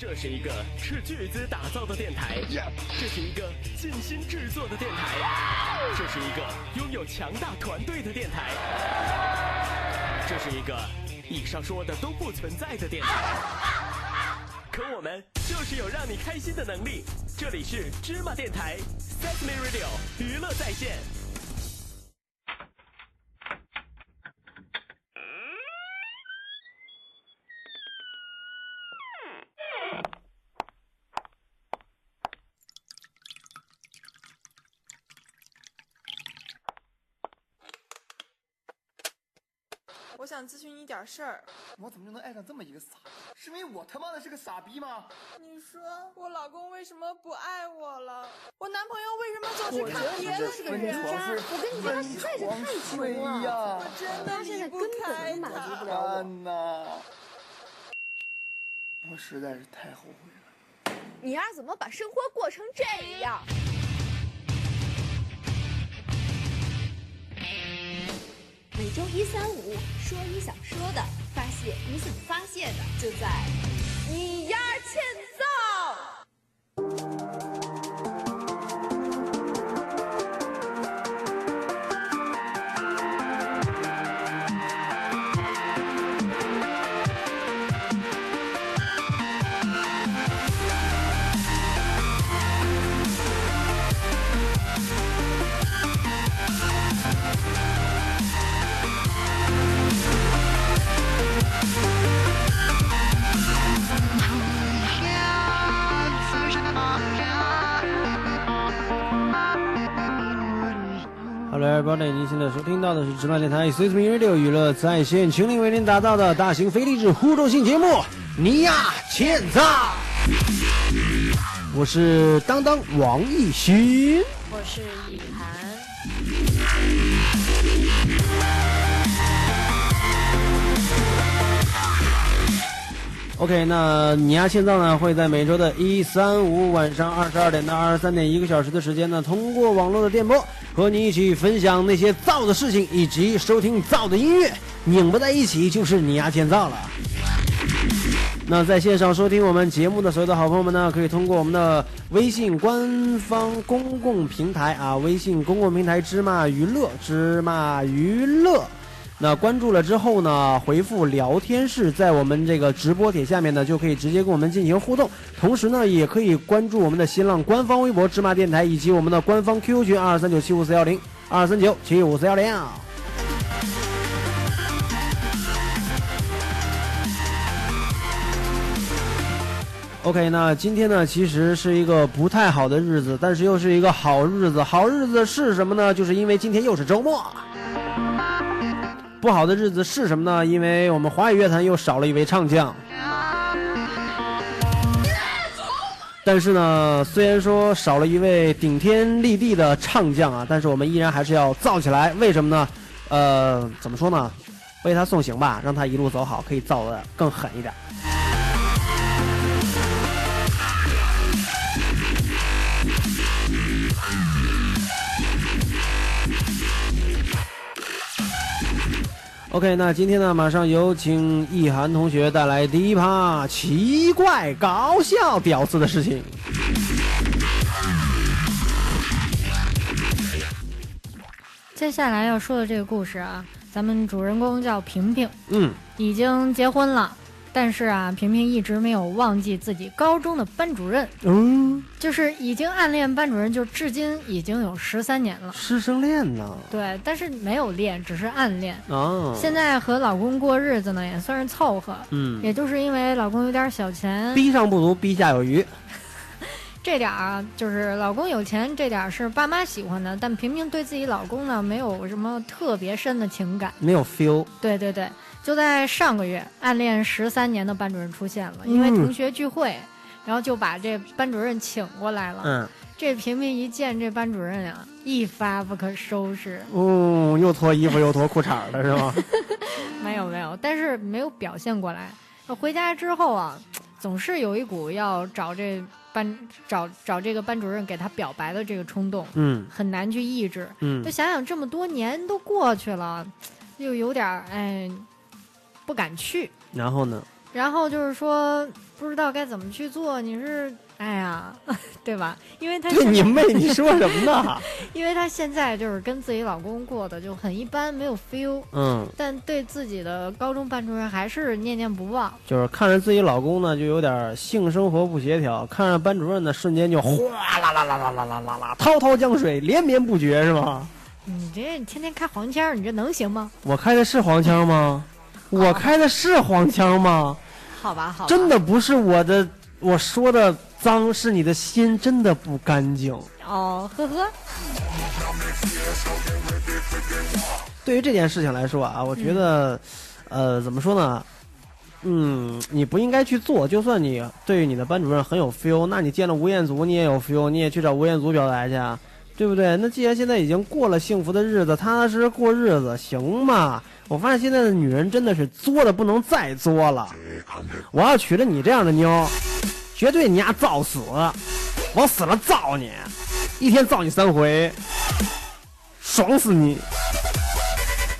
这是一个斥巨资打造的电台，这是一个尽心制作的电台，这是一个拥有强大团队的电台，这是一个以上说的都不存在的电台。可我们就是有让你开心的能力。这里是芝麻电台，Sesame Radio 娱乐在线。点事儿。我怎么就能爱上这么一个傻逼？是因为我他妈的是个傻逼吗？你说我老公为什么不爱我了？我男朋友为什么总是看别的是个女人？我跟你说，他太是太穷了，我真的他现在离不根本开就满足不他。了我。安呐，我实在是太后悔了。你丫怎么把生活过成这样？每周一、三、五，说你想说的，发泄你想发泄的，就在你丫欠 Hello, everybody！，您现在收听到的是芝麻电台以 csp Radio 娱乐在线，倾力为您打造的大型非励志互动性节目《尼亚欠揍》。我是当当王艺兴。我是 OK，那你呀欠揍呢会在每周的一、三、五晚上二十二点到二十三点一个小时的时间呢，通过网络的电波和你一起分享那些造的事情以及收听造的音乐，拧巴在一起就是你呀欠造了。那在线上收听我们节目的所有的好朋友们呢，可以通过我们的微信官方公共平台啊，微信公共平台芝麻娱乐，芝麻娱乐。那关注了之后呢，回复聊天室，在我们这个直播帖下面呢，就可以直接跟我们进行互动。同时呢，也可以关注我们的新浪官方微博芝麻电台，以及我们的官方 QQ 群二三九七五四幺零二三九七五四幺零。OK，那今天呢，其实是一个不太好的日子，但是又是一个好日子。好日子是什么呢？就是因为今天又是周末。不好的日子是什么呢？因为我们华语乐坛又少了一位唱将。但是呢，虽然说少了一位顶天立地的唱将啊，但是我们依然还是要造起来。为什么呢？呃，怎么说呢？为他送行吧，让他一路走好，可以造的更狠一点。OK，那今天呢，马上有请易涵同学带来第一趴奇怪、搞笑、屌丝的事情。接下来要说的这个故事啊，咱们主人公叫平平，嗯，已经结婚了，但是啊，平平一直没有忘记自己高中的班主任，嗯，就是已经暗恋班主任，就至今已经有十三年了。师生恋呢？对，但是没有恋，只是暗恋。啊，现在和老公过日子呢，也算是凑合。嗯，也就是因为老公有点小钱，逼上不足，逼下有余。这点啊，就是老公有钱这点是爸妈喜欢的，但平平对自己老公呢没有什么特别深的情感。没有 feel。对对对，就在上个月，暗恋十三年的班主任出现了，因为嗯同学聚会，然后就把这班主任请过来了。嗯，这平平一见这班主任呀，一发不可收拾。哦，又脱衣服又脱裤衩的是吗？没有没有，但是没有表现过来。回家之后啊，总是有一股要找这班找找这个班主任给他表白的这个冲动，嗯很难去抑制。嗯就想想这么多年都过去了，又有点儿哎不敢去。然后呢？然后就是说不知道该怎么去做，你是哎呀，对吧？因为他对你妹，你说什么呢？因为她现在就是跟自己老公过得就很一般，没有 feel，嗯，但对自己的高中班主任还是念念不忘。就是看着自己老公呢，就有点性生活不协调；看着班主任呢，瞬间就哗啦啦啦啦啦啦啦啦，滔滔江水连绵不绝，是吗？你这天天开黄腔，你这能行吗？我开的是黄腔吗？我开的是黄腔吗？好吧，好吧，真的不是我的，我说的脏，是你的心真的不干净。哦，呵呵，对于这件事情来说啊，我觉得，呃，怎么说呢？嗯，你不应该去做。就算你对于你的班主任很有 feel，那你见了吴彦祖，你也有 feel，你也去找吴彦祖表白去啊，对不对？那既然现在已经过了幸福的日子，踏踏实实过日子，行吗？我发现现在的女人真的是作的不能再作了。我要娶了你这样的妞，绝对你丫造死，往死了造你，一天造你三回，爽死你！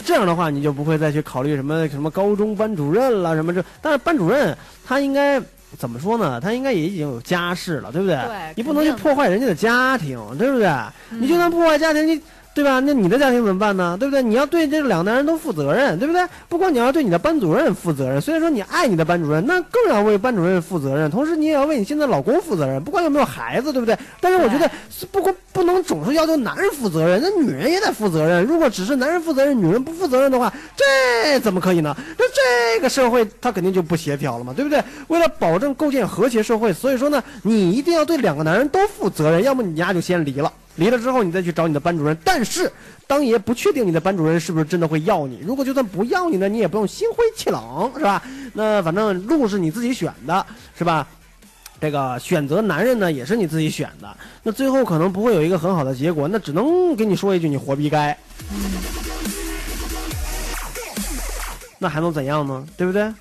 这样的话，你就不会再去考虑什么什么高中班主任了，什么这。但是班主任他应该怎么说呢？他应该也已经有家室了，对不对？对你不能去破坏人家的家庭，对不对？你就算破坏家庭，你对吧？那你的家庭怎么办呢？对不对？你要对这两个男人都负责任，对不对？不光你要对你的班主任负责任，虽然说你爱你的班主任，那更要为班主任负责任，同时你也要为你现在老公负责任，不管有没有孩子，对不对？但是我觉得不光不能总是要求男人负责任，那女人也得负责任。如果只是男人负责任，女人不负责任的话，这怎么可以呢？那这个社会它肯定就不协调了嘛，对不对？为了保证构建和谐社会，所以说呢，你一定要对两个男人都负责任，要么你丫就先离了。离了之后，你再去找你的班主任。但是，当爷不确定你的班主任是不是真的会要你。如果就算不要你呢，你也不用心灰气冷，是吧？那反正路是你自己选的，是吧？这个选择男人呢，也是你自己选的。那最后可能不会有一个很好的结果，那只能跟你说一句：你活该。那还能怎样呢？对不对？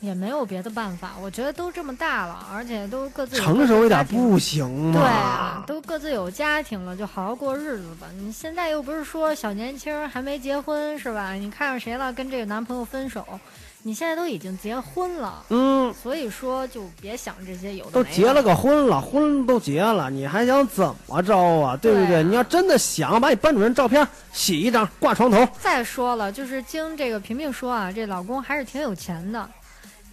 也没有别的办法。我觉得都这么大了，而且都各自成熟一点不行吗？对啊，都各自有家庭了，就好好过日子吧。你现在又不是说小年轻还没结婚是吧？你看上谁了，跟这个男朋友分手，你现在都已经结婚了，嗯，所以说就别想这些有都结了个婚了，婚都结了，你还想怎么着啊？对不对？对啊你要真的想把你班主任照片洗一张挂床头，再说了，就是经这个萍萍说啊，这老公还是挺有钱的。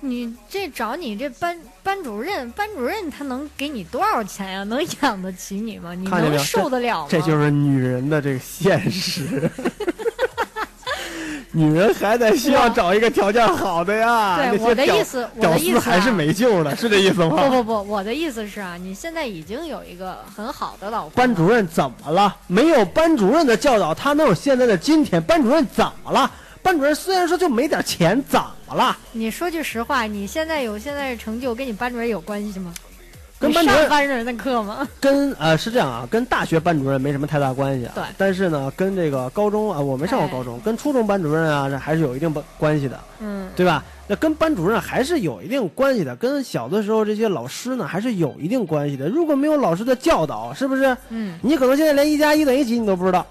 你这找你这班班主任，班主任他能给你多少钱呀、能养得起你吗？你能受得了吗？这就是女人的这个现实。女人还得需要找一个条件好的呀。对我的意思我的意思啊还是没救了，是这意思吗？不不不，我的意思是啊，你现在已经有一个很好的老公，班主任怎么了？没有班主任的教导，他能有现在的今天？班主任怎么了？班主任虽然说就没点钱，怎么了？你说句实话，你现在有现在的成就，跟你班主任有关系吗？跟班主任上班主任的课吗？跟呃是这样啊，跟大学班主任没什么太大关系啊。对但是呢，跟这个高中啊，我没上过哎高中，跟初中班主任啊，这还是有一定关关系的，嗯，对吧？那跟班主任还是有一定关系的，跟小的时候这些老师呢，还是有一定关系的。如果没有老师的教导，是不是？嗯，你可能现在连一加一等于几你都不知道，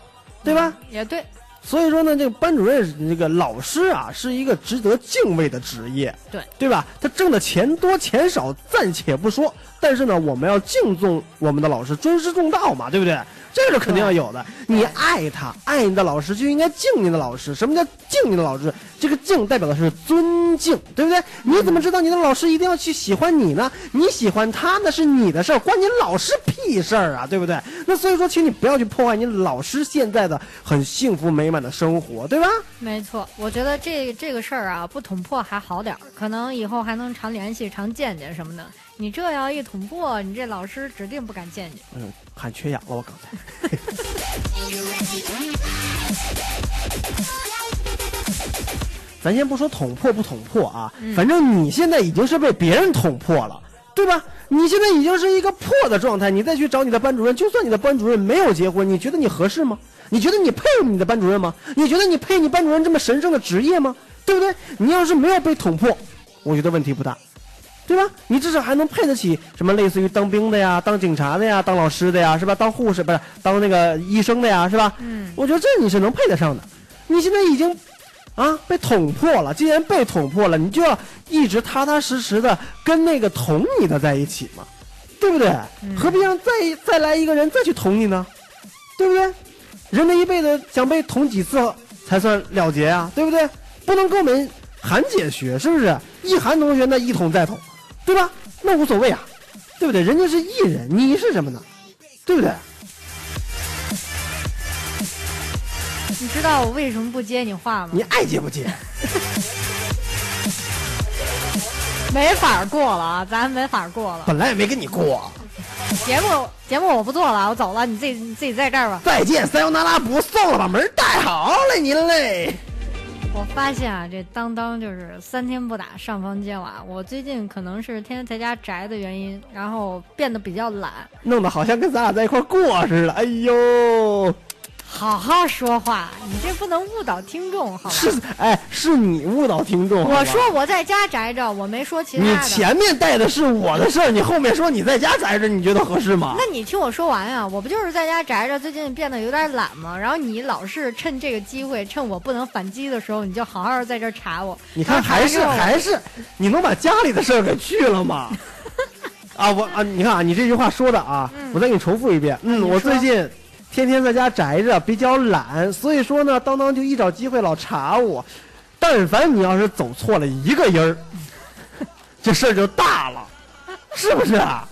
对吧？也对，所以说呢，这个班主任这个老师啊，是一个值得敬畏的职业，对对吧？他挣的钱多钱少暂且不说，但是呢，我们要敬重我们的老师，尊师重道嘛，对不对？这个是肯定要有的。你爱他，爱你的老师就应该敬你的老师。什么叫敬你的老师？这个敬代表的是尊敬，对不对？你怎么知道你的老师一定要去喜欢你呢？你喜欢他那是你的事儿，关你老师屁事儿啊，对不对？那所以说，请你不要去破坏你老师现在的很幸福美满的生活，对吧？没错。我觉得这这个事儿啊，不捅破还好点儿，可能以后还能常联系、常见见什么的。你这要一捅破，你这老师指定不敢见你。嗯，喊缺氧了，我刚才。咱先不说捅破不捅破啊，反正你现在已经是被别人捅破了，对吧？你现在已经是一个破的状态，你再去找你的班主任，就算你的班主任没有结婚，你觉得你合适吗？你觉得你配你的班主任吗？你觉得你配你班主任这么神圣的职业吗？对不对？你要是没有被捅破，我觉得问题不大。对吧？你至少还能配得起什么类似于当兵的呀、当警察的呀、当老师的呀，是吧？当护士不是当那个医生的呀，是吧？嗯，我觉得这你是能配得上的。你现在已经啊，被捅破了。既然被捅破了，你就要一直踏踏实实的跟那个捅你的在一起嘛，对不对？何必让再再来一个人再去捅你呢？对不对？人的一辈子想被捅几次才算了结啊？对不对？不能跟我们韩姐学，是不是？一韩同学那一捅再捅，对吧？那无所谓啊，对不对？人家是艺人，你是什么呢？对不对？你知道我为什么不接你话吗你？爱接不接？没法过了啊，咱没法过了。本来也没跟你过。节目节目我不做了，我走了，你自己你自己在这儿吧。再见，塞尤那拉不送了，把门带好嘞，您嘞。我发现啊，这当当就是三天不打上房揭瓦。我最近可能是天天在家宅的原因，然后变得比较懒。弄得好像跟咱俩在一块过似的。哎呦，好好说话，你这不能误导听众，好吧？是 哎，是你误导听众。我说我在家宅着，我没说其他的你。前面带的是我的事儿，你后面说你在家宅着，你觉得合适吗？那你听我说完呀，我不就是在家宅着，最近变得有点懒吗？然后你老是趁这个机会，趁我不能反击的时候，你就好好在这儿查我。你看还是还是，你能把家里的事儿给去了吗？啊，我啊，你看啊，你这句话说的啊，我再给你重复一遍。嗯，我最近天天在家宅着，比较懒，所以说呢，当当就一找机会老查我。但凡你要是走错了一个音儿，这事儿就大了，是不是啊？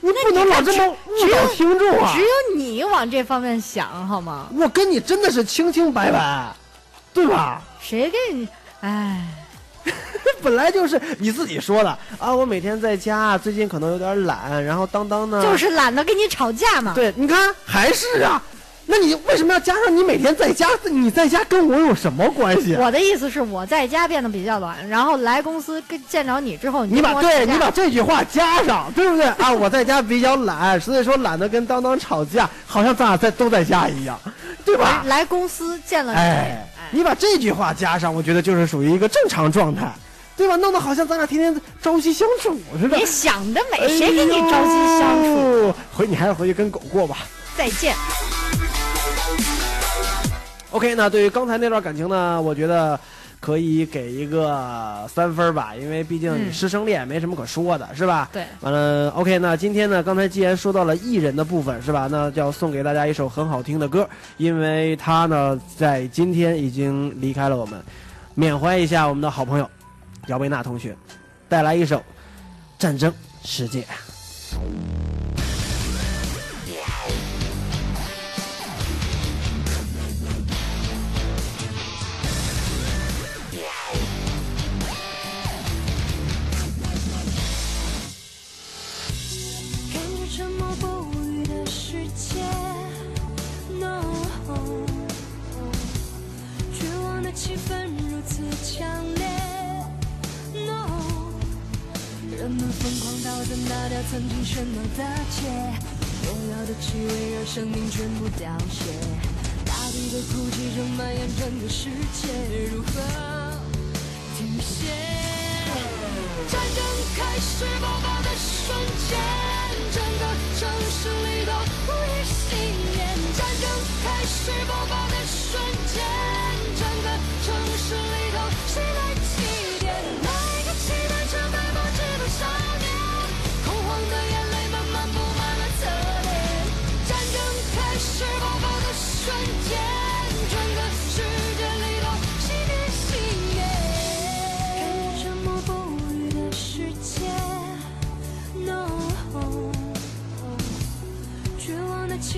你不能老这么误导听众啊只！有你往这方面想好吗？我跟你真的是清清白白，对吧？谁给你？哎，本来就是你自己说的啊，我每天在家，最近可能有点懒，然后当当呢，就是懒得跟你吵架嘛。对，你看还是啊，那你为什么要加上你每天在家？你在家跟我有什么关系？我的意思是我在家变得比较懒，然后来公司跟见着你之后，你把对你把这句话加上，对不对啊？我在家比较懒，所以说懒得跟当当吵架，好像咱俩在都在家一样，对吧？来公司见了你，哎，你把这句话加上，我觉得就是属于一个正常状态，对吧？弄得好像咱俩天天朝夕相处似的你。想得美，谁跟你朝夕相处？哎？回你还是回去跟狗过吧。再见。OK，那对于刚才那段感情呢，我觉得可以给一个三分吧，因为毕竟师生恋没什么可说的，是吧？对完了，OK，那今天呢，刚才既然说到了艺人的部分，是吧？那就要送给大家一首很好听的歌，因为他呢在今天已经离开了我们，缅怀一下我们的好朋友姚贝娜同学，带来一首《战争世界》。喧闹的街，火药的气味让生命全部凋谢，大地的哭泣正蔓延整个世界，如何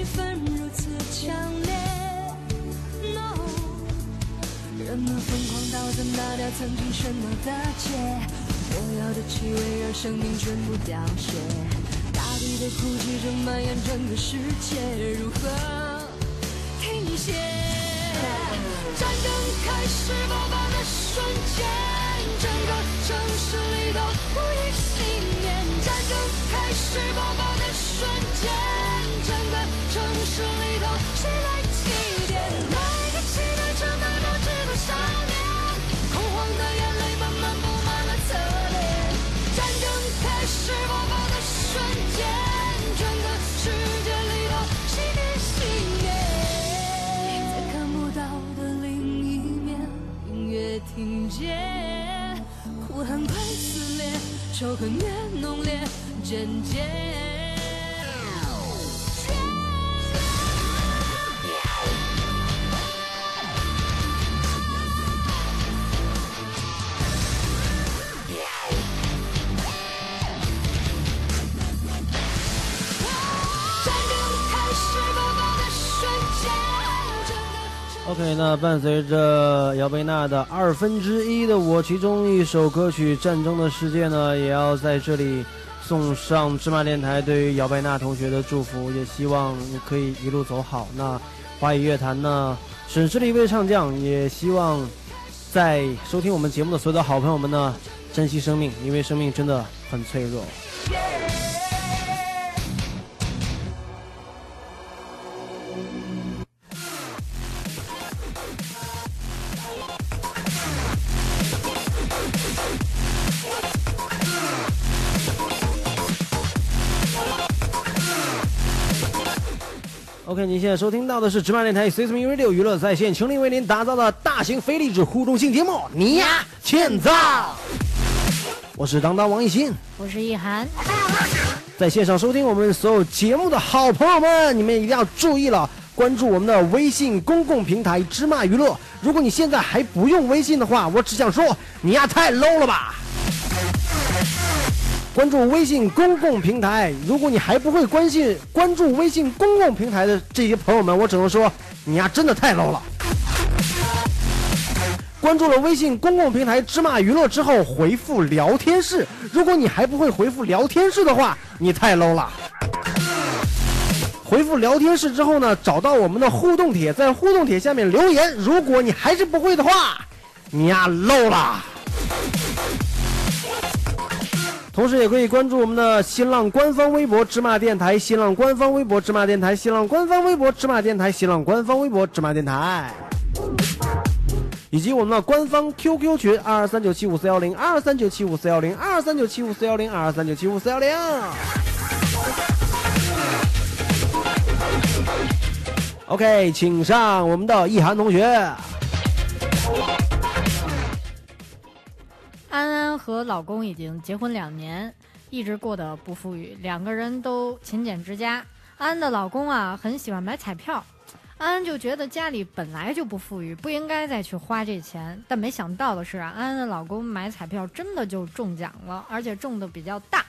气氛如此强烈，No，人们疯狂到在拿掉曾经喧闹的街，火药的气味让生命全部凋谢，大地的哭泣正蔓延整个世界，如何停歇？战争开始爆发的瞬间，整个城市里都无一幸免。战争开始爆发的瞬间，城市里头，谁来祭奠？来个新的圣诞告知多少年。恐慌的眼泪慢慢布满了侧脸。战争开始爆发的瞬间，整个世界里头，谁的熄灭在看不到的另一面。隐约听见，呼喊快撕裂，仇恨越浓烈，渐渐。OK，那伴随着姚贝娜的二分之一的我其中一首歌曲《战争的世界》呢，也要在这里送上芝麻电台对于姚贝娜同学的祝福，也希望你可以一路走好。那华语乐坛呢，损失了一位唱将，也希望在收听我们节目的所有的好朋友们呢，珍惜生命，因为生命真的很脆弱。OK，您现在收听到的是芝麻电台 C S M Radio 娱乐在线倾力为您打造的大型非励志互动性节目《你呀欠造》，我是当当王艺兴。我是易涵，在线上收听我们所有节目的好朋友们，你们一定要注意了，关注我们的微信公共平台“芝麻娱乐”。如果你现在还不用微信的话，我只想说，你呀太 low 了吧！关注微信公共平台，如果你还不会关信关注微信公共平台的这些朋友们，我只能说，你呀真的太 low 了。关注了微信公共平台“芝麻娱乐”之后，回复“聊天室”。如果你还不会回复“聊天室”的话，你太 low 了。回复“聊天室”之后呢，找到我们的互动帖，在互动帖下面留言。如果你还是不会的话，你呀 low 了。同时也可以关注我们的新浪官方微博“芝麻电台”、新浪官方微博“芝麻电台”、新浪官方微博“芝麻电台”、新浪官方微博“芝麻电台”。以及我们的官方 QQ 群二二三九七五四幺零二二三九七五四幺零二二三九七五四幺零二二三九七五四幺零。OK，请上我们的意涵同学。安安和老公已经结婚两年，一直过得不富裕，两个人都勤俭持家。安安的老公啊，很喜欢买彩票，安安就觉得家里本来就不富裕，不应该再去花这钱。但没想到的是啊，安安的老公买彩票真的就中奖了，而且中的比较大。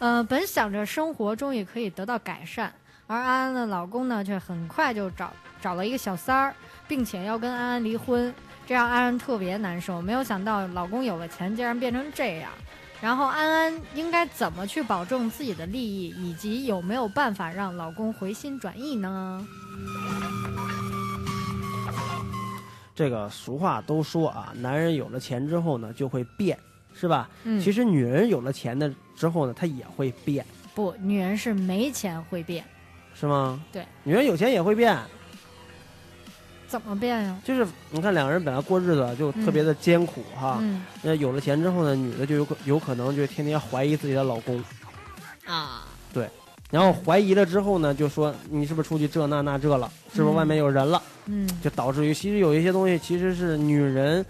呃，本想着生活终于可以得到改善，而安安的老公呢，却很快就找找了一个小三儿，并且要跟安安离婚。这让安安特别难受。没有想到老公有了钱，竟然变成这样。然后安安应该怎么去保证自己的利益，以及有没有办法让老公回心转意呢？这个俗话都说啊，男人有了钱之后呢，就会变，是吧？嗯其实女人有了钱的之后呢，她也会变，不，女人是没钱会变，是吗？对，女人有钱也会变，怎么变呀？就是你看两个人本来过日子就特别的艰苦哈，嗯。那有了钱之后呢，女的就有可有可能就天天怀疑自己的老公，啊，对。然后怀疑了之后呢，就说你是不是出去这那那这了，是不是嗯。外面有人了，嗯。就导致于其实有一些东西其实是女人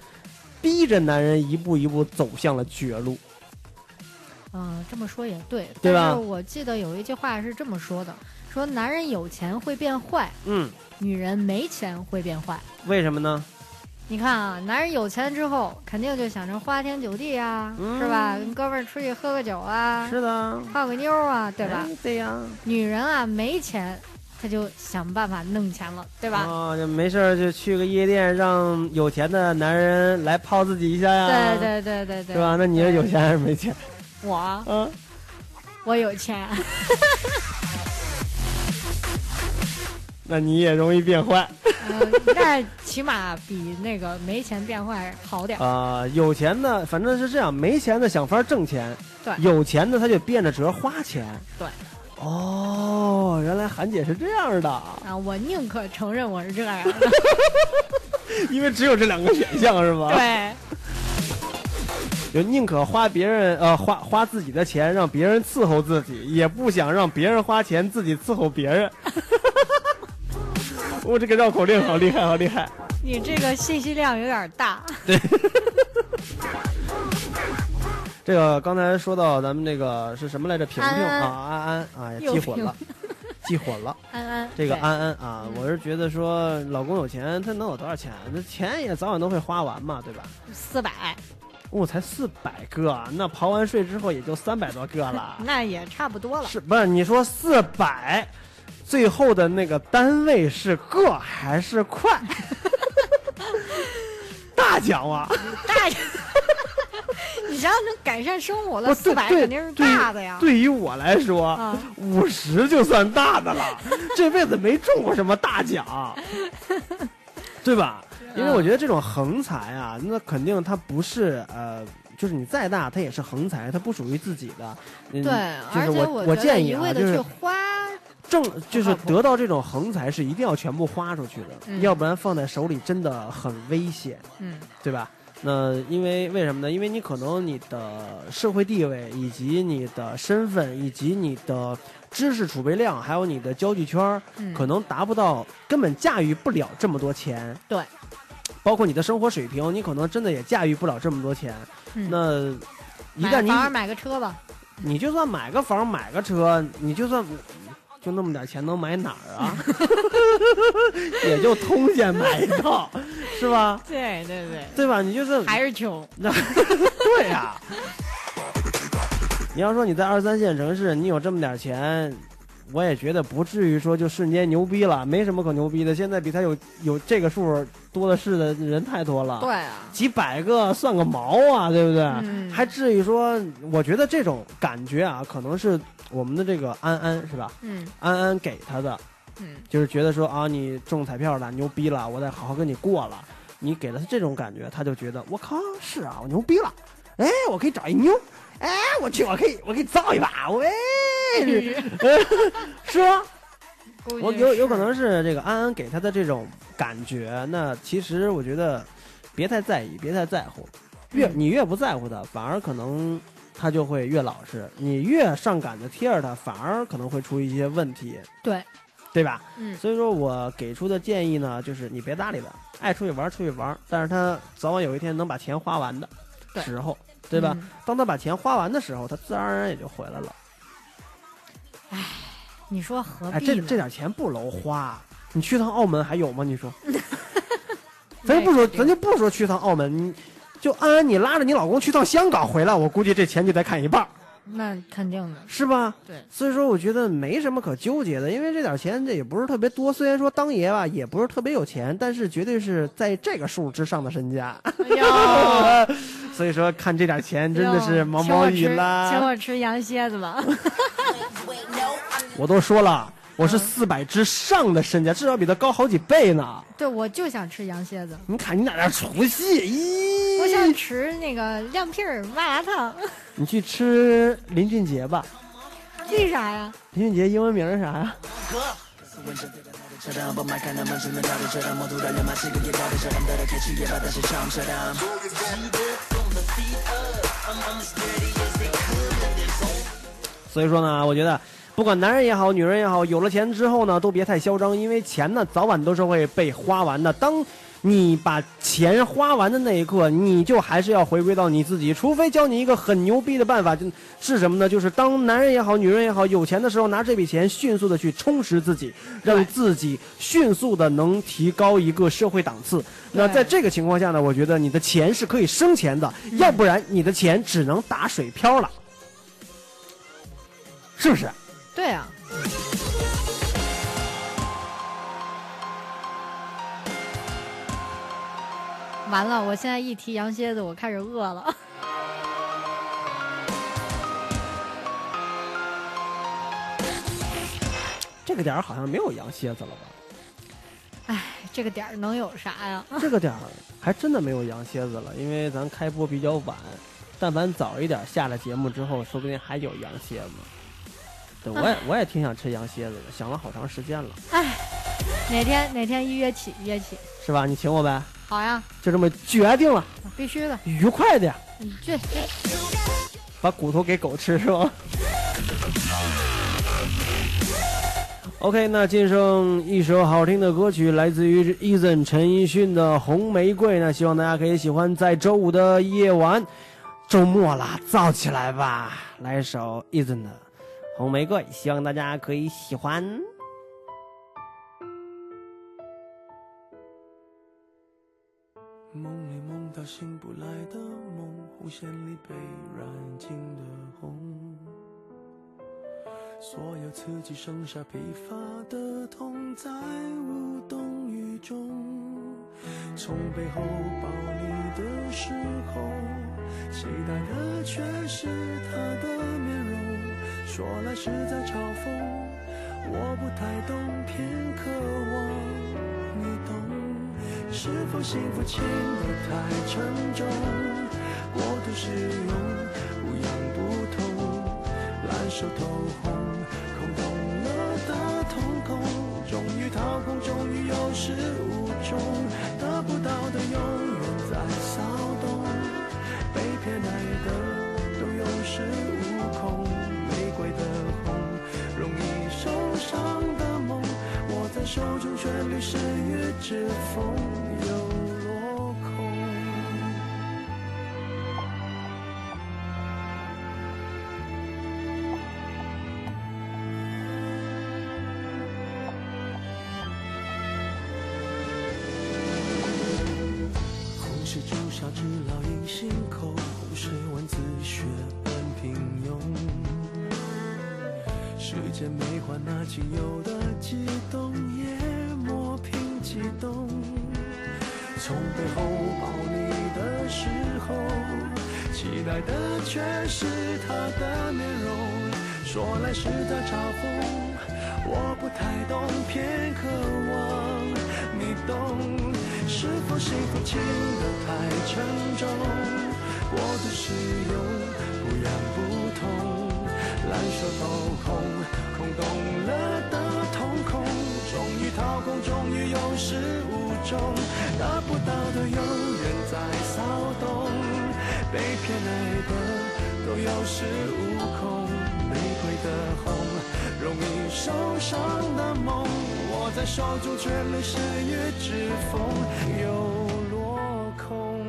逼着男人一步一步走向了绝路。嗯，这么说也对，对吧？但是我记得有一句话是这么说的：说男人有钱会变坏，嗯，女人没钱会变坏。为什么呢？你看啊，男人有钱之后，肯定就想着花天酒地啊，嗯是吧？跟哥们儿出去喝个酒啊，是的，泡个妞啊，对吧？哎对呀，女人啊，没钱，她就想办法弄钱了，对吧？哦，就没事儿就去个夜店，让有钱的男人来泡自己一下呀。对对对对对，是吧？那你是有钱还是没钱？我嗯，我有钱，那你也容易变坏嗯，那起码比那个没钱变坏好点儿。啊、有钱的反正是这样，没钱的想法挣钱，对有钱的他就变着辙花钱。对。哦，原来韩姐是这样的，啊，我宁可承认我是这样的。因为只有这两个选项是吧？，对，就宁可花别人呃花花自己的钱让别人伺候自己，也不想让别人花钱自己伺候别人。我、这个绕口令好厉害，好厉害！你这个信息量有点大。对这个刚才说到咱们这个是什么来着？平平啊，安安啊，又记混了，记混了。安安，这个安安啊，嗯我是觉得说老公有钱，他能有多少钱？那钱也早晚都会花完嘛，对吧？四百，我、才四百个，那刨完税之后也就三百多个了。那也差不多了。是不是？你说四百，最后的那个单位是个还是块？大奖啊！大奖，你只要能改善生活了，不四百对肯定是大的呀。对于我来说，啊，五十就算大的了，这辈子没中过什么大奖，对吧？因为我觉得这种横财啊，那肯定它不是呃，就是你再大，它也是横财，它不属于自己的。嗯、对，就是而且我我建议啊，就是花，挣，就是得到这种横财是一定要全部花出去的，嗯要不然放在手里真的很危险，嗯，对吧？那因为为什么呢？因为你可能你的社会地位，以及你的身份，以及你的知识储备量，还有你的交际圈儿，嗯可能达不到，根本驾驭不了这么多钱。对，包括你的生活水平，你可能真的也驾驭不了这么多钱。嗯那一旦你买个房买个车吧，你就算买个房买个车，你就算就那么点钱能买哪儿啊？也就通县买一套，是吧？对对对，对吧？你就是还是穷，那对呀、你要说你在二三线城市，你有这么点钱，我也觉得不至于说就瞬间牛逼了，没什么可牛逼的。现在比他有有这个数多的是的人太多了，对啊，几百个算个毛啊，对不对？嗯还至于说？我觉得这种感觉啊，可能是我们的这个安安是吧？嗯。安安给他的，嗯，就是觉得说啊，你中彩票了，牛逼了，我得好好跟你过了。你给了他这种感觉，他就觉得我靠，是啊，我牛逼了，哎，我可以找一妞，哎，我去，我可以，我可以造一把，我哎，是是吧？我有有可能是这个安安给他的这种感觉，那其实我觉得别太在意，别太在乎，越嗯。你越不在乎他，反而可能他就会越老实；你越上赶着贴着他，反而可能会出一些问题，对，对吧？嗯所以说我给出的建议呢，就是你别搭理他，爱出去玩出去玩，但是他早晚有一天能把钱花完的时候，对吧？嗯当他把钱花完的时候，他自然而然也就回来了。你说何哎，必呢？这这点钱不楼花，你去趟澳门还有吗？你说，咱就不说，咱就不说去趟澳门，你就安安你拉着你老公去趟香港回来，我估计这钱就得砍一半儿，那肯定的，是吧？对，所以说我觉得没什么可纠结的，因为这点钱这也不是特别多，虽然说当爷吧也不是特别有钱，但是绝对是在这个数之上的身家。哎 所以说看这点钱真的是毛毛雨请我吃请啦。我吃羊蝎子吧。我都说了，我是四百之上的身价，至少比他高好几倍呢。对，我就想吃羊蝎子，你看你哪点出息？咦，我想吃那个亮皮儿麻辣烫，你去吃林俊杰吧。为啥呀？林俊杰英文名是啥呀？所以说呢，我觉得不管男人也好，女人也好，有了钱之后呢，都别太嚣张，因为钱呢早晚都是会被花完的。当你把钱花完的那一刻，你就还是要回归到你自己，除非教你一个很牛逼的办法，就是什么呢？就是当男人也好，女人也好，有钱的时候，拿这笔钱迅速的去充实自己，让自己迅速的能提高一个社会档次。那在这个情况下呢，我觉得你的钱是可以生钱的，要不然你的钱只能打水漂了，是不是？对啊，完了，我现在一提羊蝎子，我开始饿了。这个点儿好像没有羊蝎子了吧？哎，这个点儿能有啥呀？这个点儿还真的没有羊蝎子了，因为咱开播比较晚，但凡早一点下了节目之后，说不定还有羊蝎子。对，我也我也挺想吃羊蝎子的，想了好长时间了，哎哪天哪天一约起约起，是吧？你请我呗，好呀，就这么决定了，必须的。愉快的呀，嗯，这这把骨头给狗吃是吧？OK，那进上一首好听的歌曲，来自于 Eason 陈奕迅的《红玫瑰》。那希望大家可以喜欢，在周五的夜晚。周末了，燥起来吧！来一首 Isn't 的《红玫瑰》，希望大家可以喜欢。梦里梦到醒不来的梦，红线里被染尽的红，所有刺激剩下疲乏的痛，在无动于衷。从背后抱你的时候，期待的却是他的面容，说来是在嘲讽，我不太懂，偏渴望你懂。是否幸福轻得太沉重？过度使用，不痒不痛，烂熟透红，空洞了的瞳孔，终于掏空，终于有始无是烙印心口，红是文字血本平庸。时间没换那仅有的悸动，也磨平激动。从背后抱你的时候，期待的却是他的面容。说来是在嘲讽，我不太懂，偏渴望你懂。是否幸福轻得太沉重？过度使用，不痒不痛，烂熟透空，空洞了的瞳孔，终于掏空，终于有始无终，得不到的永远在骚动，被偏爱的都有恃无恐，玫瑰的红，容易受伤的梦，在手中却流失于指缝，又落空。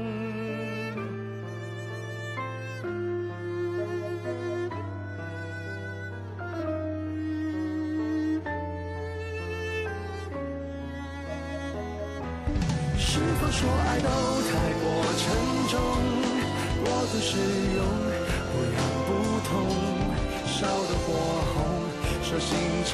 是否说爱都太过沉重，过度使用，不痒不痛，烧得火红，手心缠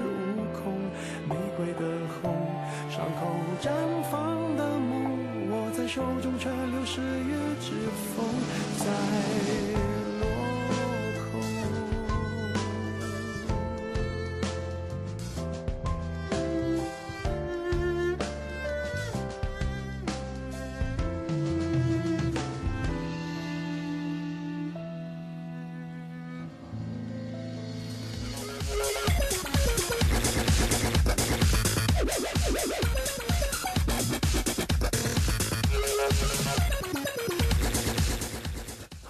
手中却流失于指缝，在。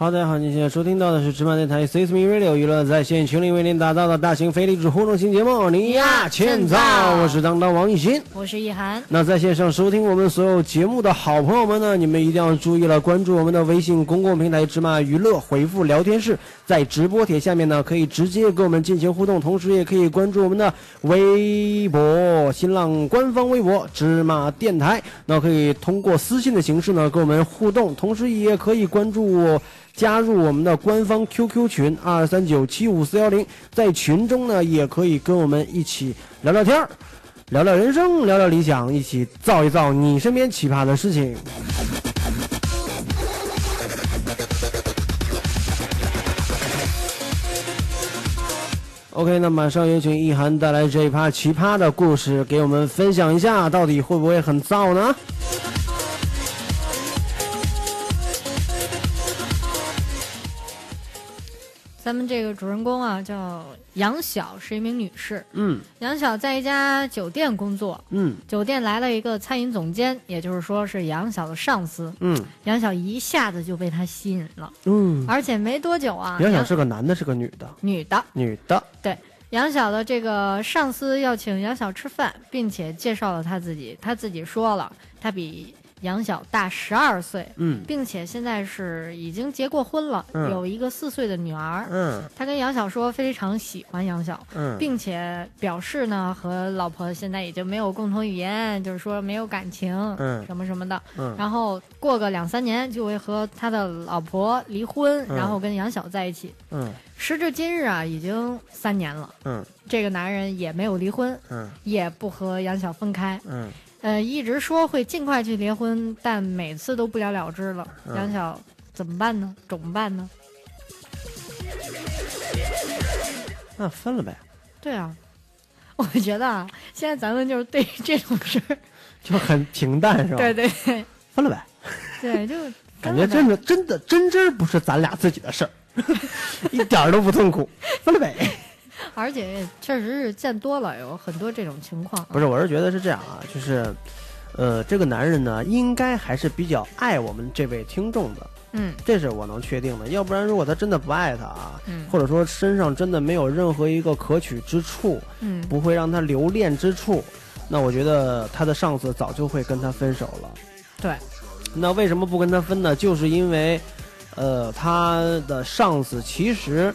好的，好，您现在收听到的是芝麻电台 s i s m e Radio 娱乐在线群里为您打造的大型非励志互动型节目《你呀欠揍》，我是当当王艺兴。我是易涵，那在线上收听我们所有节目的好朋友们呢，你们一定要注意了，关注我们的微信公共平台“芝麻娱乐”，回复聊天室，在直播帖下面呢可以直接跟我们进行互动，同时也可以关注我们的微博、新浪官方微博“芝麻电台”，那可以通过私信的形式呢跟我们互动，同时也可以关注。加入我们的官方 QQ 群二三九七五四幺零，在群中呢也可以跟我们一起聊聊天儿，聊聊人生，聊聊理想，一起造一造你身边奇葩的事情。OK，那马上有请意涵带来这一趴奇葩的故事，给我们分享一下，到底会不会很燥呢？咱们这个主人公啊叫杨晓，是一名女士。嗯杨晓在一家酒店工作，嗯酒店来了一个餐饮总监，也就是说是杨晓的上司。嗯杨晓一下子就被他吸引了，嗯。而且没多久啊，杨晓是个男的，是个女的？女的。女的。对杨晓的这个上司要请杨晓吃饭，并且介绍了他自己。他自己说了，他比杨晓大十二岁，嗯。并且现在是已经结过婚了，嗯。有一个四岁的女儿。嗯。他跟杨晓说非常喜欢杨晓，嗯。并且表示呢和老婆现在已经没有共同语言，就是说没有感情，嗯。什么什么的。嗯。然后过个两三年就会和他的老婆离婚，嗯。然后跟杨晓在一起。嗯。时至今日啊，已经三年了，嗯。这个男人也没有离婚，嗯。也不和杨晓分开，嗯呃，一直说会尽快去离婚，但每次都不了了之了。嗯杨晓怎么办呢？怎么办呢？那分了呗，对啊，我觉得啊，现在咱们就是对这种事儿，就很平淡是吧？对对对 分了呗，对，就感觉真的真的真真不是咱俩自己的事儿，一点儿都不痛苦，分了呗。而且确实是见多了，有很多这种情况。不是，我是觉得是这样啊，就是，呃，这个男人呢，应该还是比较爱我们这位听众的，嗯这是我能确定的。要不然，如果他真的不爱他啊，嗯或者说身上真的没有任何一个可取之处，嗯，不会让他留恋之处，那我觉得他的上司早就会跟他分手了。对，那为什么不跟他分呢？就是因为，呃，他的上司其实，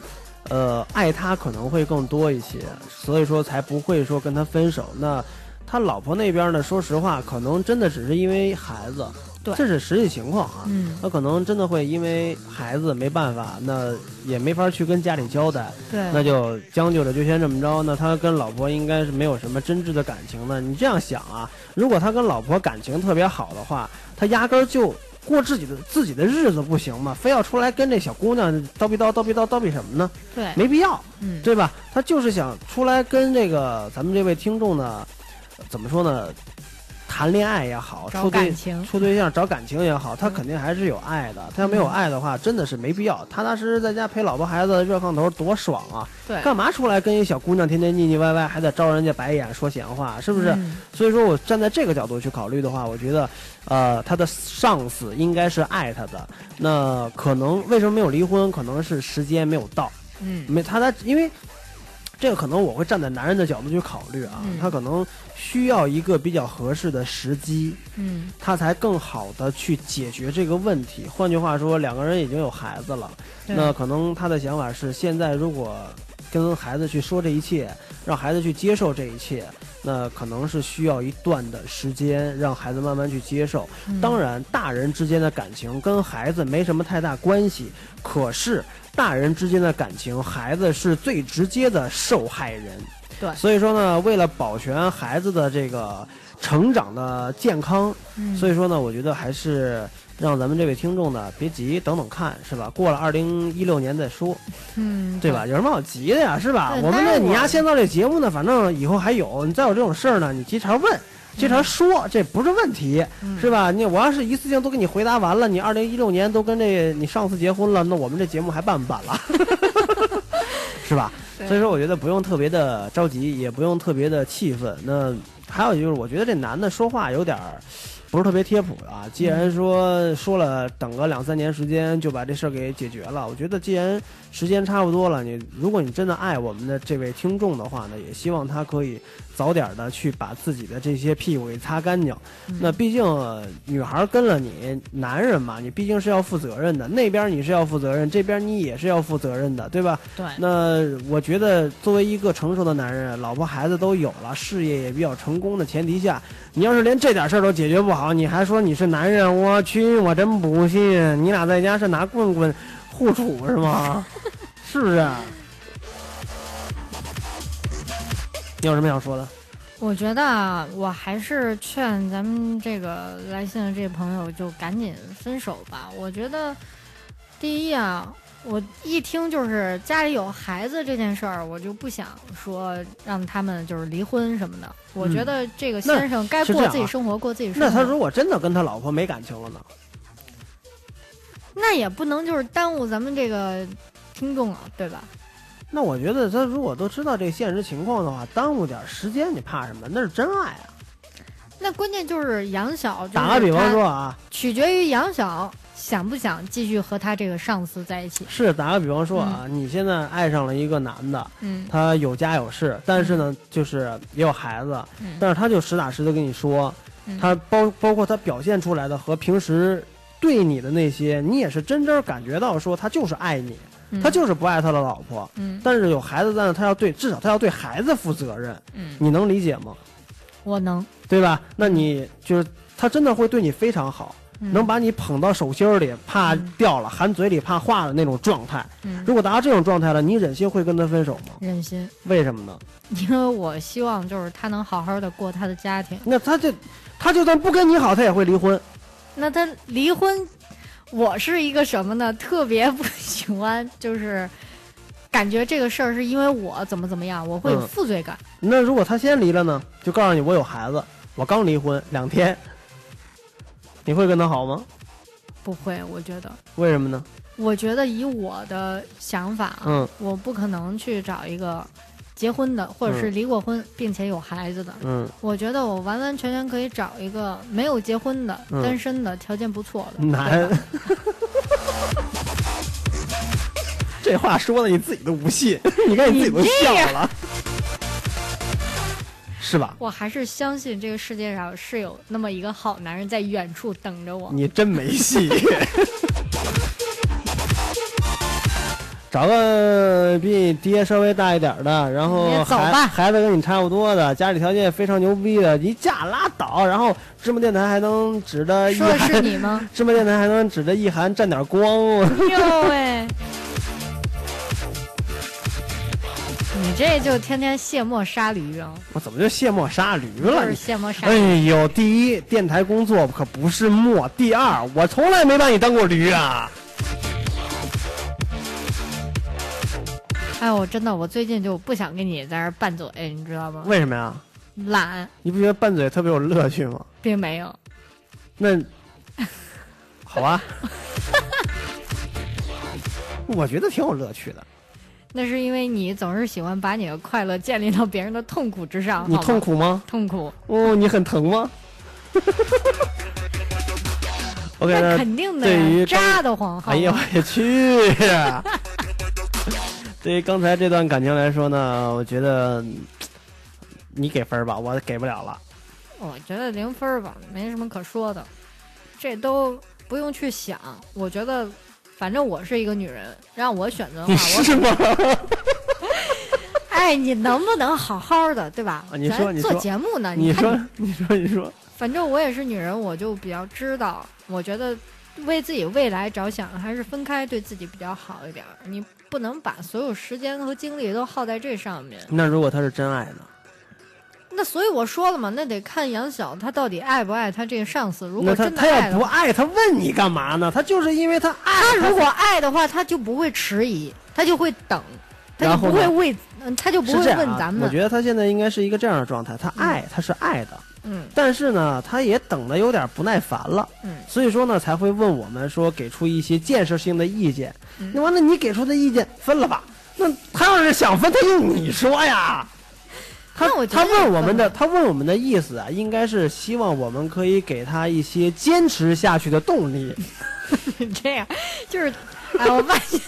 呃，爱他可能会更多一些，所以说才不会说跟他分手。那他老婆那边呢，说实话，可能真的只是因为孩子，对这是实际情况啊。嗯，他可能真的会因为孩子没办法，那也没法去跟家里交代，对，那就将就着就先这么着。那他跟老婆应该是没有什么真挚的感情的。你这样想啊，如果他跟老婆感情特别好的话，他压根儿就过自己的自己的日子不行吗？非要出来跟这小姑娘叨逼叨叨逼叨叨逼什么呢？对，没必要，嗯，对吧？他就是想出来跟这个咱们这位听众呢，怎么说呢？谈恋爱也好，处对处对象找感情也好，他嗯肯定还是有爱的。他要没有爱的话，真的是没必要。踏踏实实在家陪老婆孩子热炕头多爽啊！对，干嘛出来跟一小姑娘天天腻腻歪歪，还得招人家白眼说闲话，是不是？嗯所以说我站在这个角度去考虑的话，我觉得，呃，他的上司应该是爱他的。那可能为什么没有离婚？可能是时间没有到，嗯没他他因为。这个可能我会站在男人的角度去考虑啊，嗯他可能需要一个比较合适的时机，嗯他才更好的去解决这个问题。换句话说，两个人已经有孩子了，那可能他的想法是，现在如果跟孩子去说这一切，让孩子去接受这一切，那可能是需要一段的时间，让孩子慢慢去接受。嗯当然，大人之间的感情跟孩子没什么太大关系，可是大人之间的感情，孩子是最直接的受害人。对所以说呢，为了保全孩子的这个成长的健康，嗯所以说呢，我觉得还是让咱们这位听众呢别急，等等看，是吧？过了二零一六年再说，嗯，对吧？有什么好急的呀，是吧？我们这你丫先到这节目呢，反正以后还有，你再有这种事儿呢，你经常问。经常说这不是问题，嗯是吧？你我要是一次性都给你回答完了，你二零一六年都跟这你上次结婚了，那我们这节目还办不办了？是吧？所以说，我觉得不用特别的着急，也不用特别的气愤。那还有就是，我觉得这男的说话有点儿不是特别贴谱啊。既然说说了等个两三年时间就把这事儿给解决了，我觉得既然时间差不多了，你如果你真的爱我们的这位听众的话呢，也希望他可以早点的去把自己的这些屁股给擦干净。那毕竟呃女孩跟了你，男人嘛，你毕竟是要负责任的。那边你是要负责任，这边你也是要负责任的，对吧？对，那我觉得，作为一个成熟的男人，老婆孩子都有了，事业也比较成功的前提下，你要是连这点事儿都解决不好，你还说你是男人，我去，我真不信，你俩在家是拿棍棍互杵是吗？是不是？你有什么想说的？我觉得啊，我还是劝咱们这个来信的这朋友就赶紧分手吧。我觉得，第一啊，我一听就是家里有孩子这件事儿，我就不想说让他们就是离婚什么的。我觉得这个先生该过自己生活，过自己生活。那他如果真的跟他老婆没感情了呢？那也不能就是耽误咱们这个听众了，对吧？那我觉得他如果都知道这现实情况的话，耽误点时间你怕什么？那是真爱啊！那关键就是杨晓，打个比方说，啊，取决于杨晓想不想继续和他这个上司在一起。是打个比方说啊，你现在爱上了一个男的，嗯。他有家有室，但是呢，就是也有孩子，嗯。但是他就实打实的跟你说，嗯。他包包括他表现出来的和平时对你的那些，你也是真真感觉到说他就是爱你，嗯。他就是不爱他的老婆，嗯。但是有孩子在那，他要对至少他要对孩子负责任，嗯，你能理解吗？我能，对吧？那你就是他真的会对你非常好，嗯能把你捧到手心里，怕嗯掉了，含嘴里怕化的那种状态。嗯如果达到这种状态了，你忍心会跟他分手吗？忍心，为什么呢？因为我希望就是他能好好的过他的家庭。那他就他就算不跟你好，他也会离婚。那他离婚，我是一个什么呢？特别不喜欢，就是感觉这个事儿是因为我怎么怎么样，我会有嗯负罪感。那如果他先离了呢？就告诉你我有孩子，我刚离婚两天，你会跟他好吗？不会，我觉得，为什么呢？我觉得以我的想法啊，嗯我不可能去找一个结婚的，或者是离过婚、并且有孩子的。嗯，我觉得我完完全全可以找一个没有结婚的、嗯单身的，条件不错的。难。这话说的你自己都不信，你看你自己都笑了，是吧？我还是相信这个世界上是有那么一个好男人在远处等着我。你真没戏。找个比你爹稍微大一点的，然后孩你走吧孩子跟你差不多的，家里条件非常牛逼的，一嫁拉倒，然后芝麻电台还能指着意说的是涵，你吗？芝麻电台还能指着一涵沾点光。哟喂，你这就天天卸磨杀驴啊！我怎么就卸磨杀驴了？就是你卸磨杀驴哎。呦，第一，电台工作可不是磨；第二，我从来没把你当过驴啊。哎呦，真的，我最近就不想跟你在这儿拌嘴，你知道吗？为什么呀？懒，你不觉得拌嘴特别有乐趣吗？并没有。那 好吧，我觉得挺有乐趣的。那是因为你总是喜欢把你的快乐建立到别人的痛苦之上。你痛苦吗？痛苦，哦，你很疼吗？OK，那那肯定的对于扎得慌。哎呀，吗我去！对于刚才这段感情来说呢，我觉得嗯你给分儿吧，我给不了了。我觉得零分儿吧，没什么可说的，这都不用去想。我觉得，反正我是一个女人，让我选择的话，你我是吗？哎，你能不能好好的，对吧？啊你说咱做节目呢，你说，你说，你说，反正我也是女人，我就比较知道，我觉得为自己未来着想，还是分开对自己比较好一点。你不能把所有时间和精力都耗在这上面。那如果他是真爱呢？那所以我说了嘛，那得看杨晓他到底爱不爱他这个上司。如果真的那他他要不爱，他问你干嘛呢？他就是因为他爱。他如果爱的话，他就不会迟疑，他就会等，他就不会为，嗯，他就不会问咱们。我觉得他现在应该是一个这样的状态，他爱，他是爱的，嗯但是呢，他也等的有点不耐烦了，嗯所以说呢，才会问我们说给出一些建设性的意见。嗯那完了，你给出的意见分了吧？那他要是想分，他用你说呀。他他问我们的，他问我们的意思啊，应该是希望我们可以给他一些坚持下去的动力。这样，就是，哎，我发现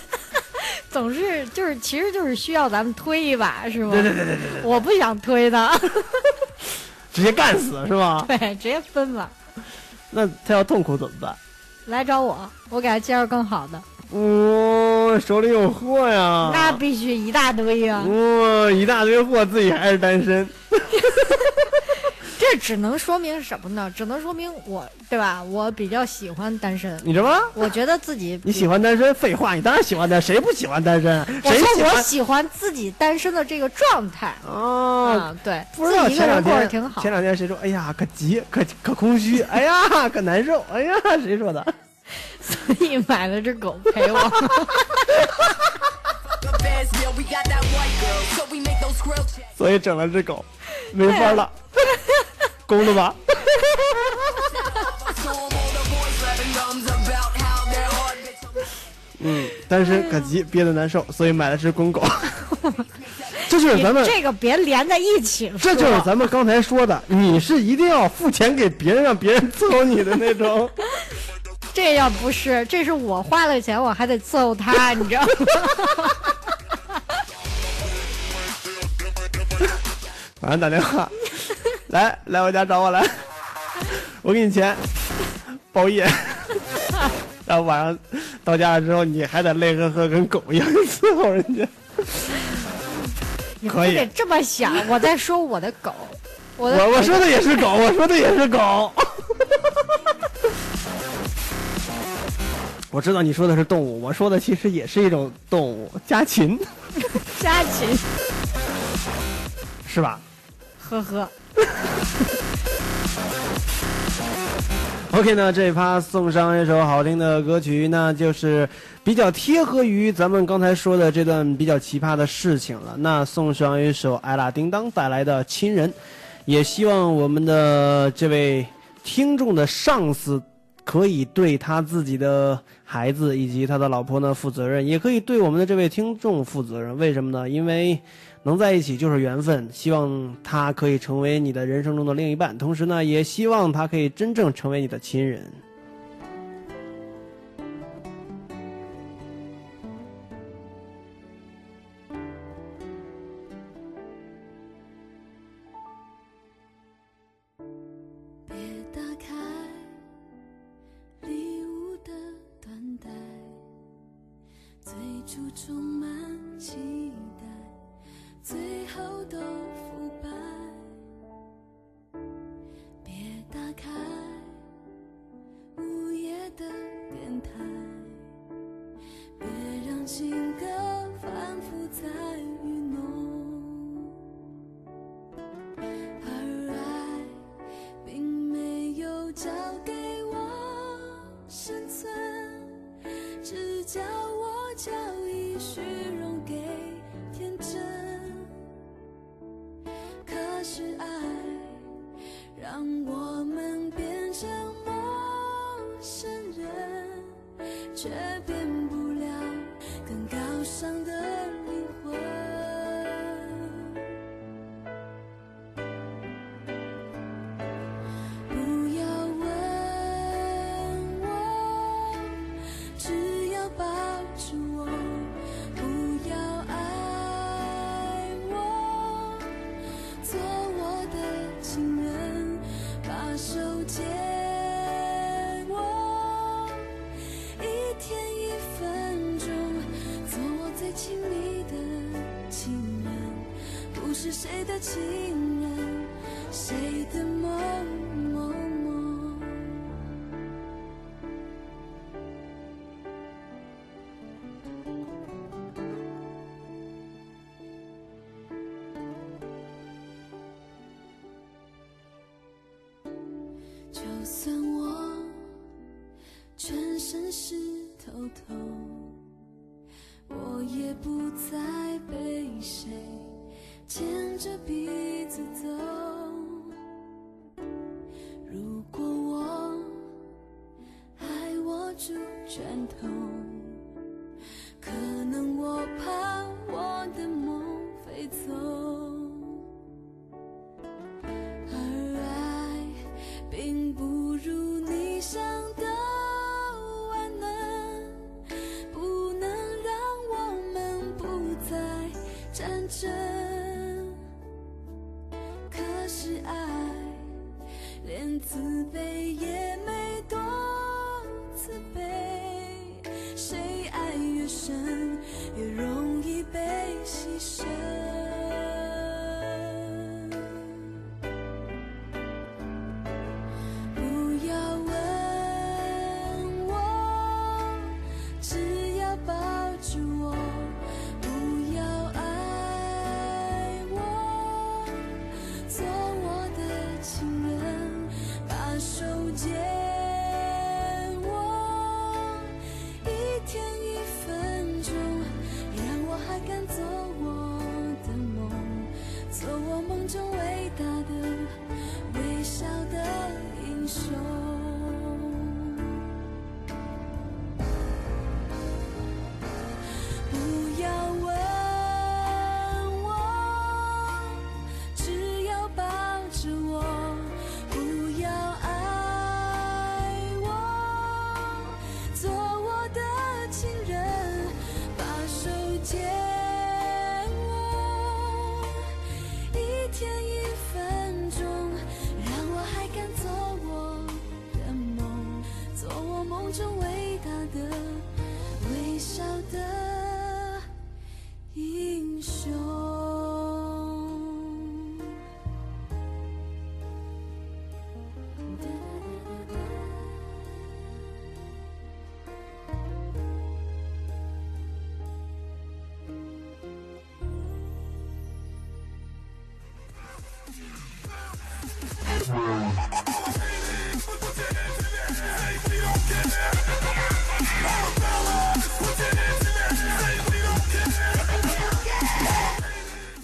总是就是，其实就是需要咱们推一把，是吗？对对对对对对，我不想推他，直接干死是吧？对，直接分了，那他要痛苦怎么办？来找我，我给他介绍更好的，哦，手里有货呀！那必须一大堆呀、哇、一大堆货，自己还是单身。这只能说明什么呢？只能说明我，对吧？我比较喜欢单身，你什么？我觉得自己你喜。欢单身？废话，你当然喜欢单身，谁不喜欢单身？我说我谁喜欢？自己单身的这个状态，哦，啊，对，不知道前两天前。两天谁说？哎呀，可急，可可空虚，哎呀，可难受，哎呀，谁说的？所以买了只狗陪我。所以整了只狗，没法了，公的吧？嗯，但是可急憋得难受，所以买了只公狗。这就是咱们这个别连在一起说，这就是咱们刚才说的，你是一定要付钱给别人，让别人伺候你的那种。这要不是，这是我花了钱，我还得伺候他，你知道吗？晚上打电话，来来我家找我来，我给你钱，包夜。然后晚上到家了之后，你还得累呵呵，跟狗一样伺候人家。你可以得这么想，我在说我的狗，我我说的也是狗，我说的也是狗。我知道你说的是动物，我说的其实也是一种动物，家禽，家禽，是吧呵呵。？OK 那，这一趴送上一首好听的歌曲，那就是比较贴合于咱们刚才说的这段比较奇葩的事情了。那送上一首艾拉叮当带来的《亲人》，也希望我们的这位听众的上司可以对他自己的孩子以及他的老婆呢负责任，也可以对我们的这位听众负责任。为什么呢？因为能在一起就是缘分，希望他可以成为你的人生中的另一半，同时呢，也希望他可以真正成为你的亲人。情歌反复在愚弄，而爱。并没有教给我生存，只教我交易虚荣给天真。可是爱让我们变成陌生人，却是谁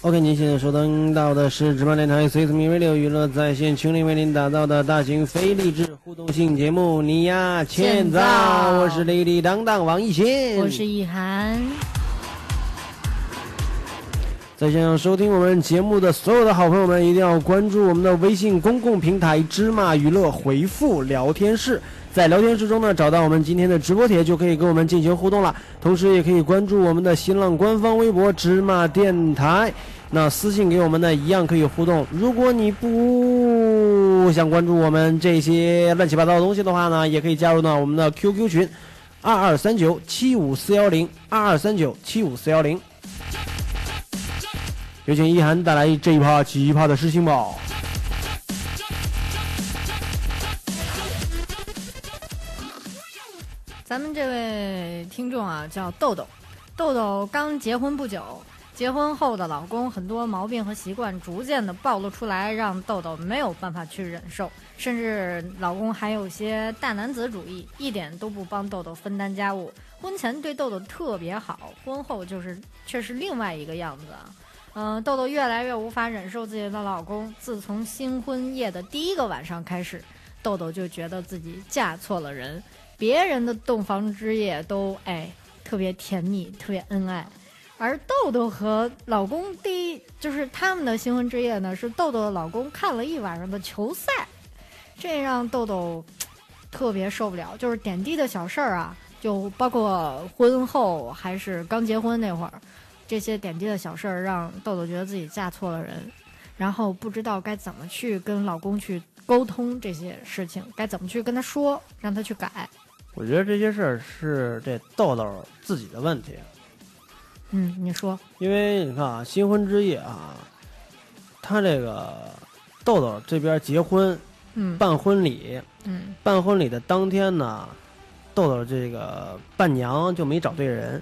OK，您现在收听到的是芝麻电台 C 四 m Radio 娱乐在线群里为您打造的大型非励志互动性节目《你呀欠欠揍》，揍我是李李当当王艺兴，我是易涵。在线上收听我们节目的所有的好朋友们，一定要关注我们的微信公共平台“芝麻娱乐”，回复聊天室，在聊天室中呢找到我们今天的直播帖，就可以跟我们进行互动了。同时，也可以关注我们的新浪官方微博“芝麻电台”，那私信给我们呢一样可以互动。如果你不想关注我们这些乱七八糟的东西的话呢，也可以加入到我们的 QQ 群二二三九七五四幺零二二三九七五四幺零。有请一涵带来这一趴奇葩的事情吧。咱们这位听众啊，叫豆豆，豆豆刚结婚不久，结婚后的老公很多毛病和习惯逐渐的暴露出来，让豆豆没有办法去忍受，甚至老公还有些大男子主义，一点都不帮豆豆分担家务。婚前对豆豆特别好，婚后就是却是另外一个样子啊。嗯、豆豆越来越无法忍受自己的老公。自从新婚夜的第一个晚上开始，豆豆就觉得自己嫁错了人。别人的洞房之夜都哎特别甜蜜，特别恩爱，而豆豆和老公第一就是他们的新婚之夜呢，是豆豆的老公看了一晚上的球赛，这让豆豆特别受不了。就是点滴的小事儿啊，就包括婚后还是刚结婚那会儿，这些点滴的小事儿让豆豆觉得自己嫁错了人，然后不知道该怎么去跟老公去沟通这些事情，该怎么去跟他说，让他去改。我觉得这些事儿是这豆豆自己的问题，嗯，你说，因为你看啊，新婚之夜啊，他这个豆豆这边结婚嗯。办婚礼，嗯。办婚礼的当天呢，豆豆这个伴娘就没找对人，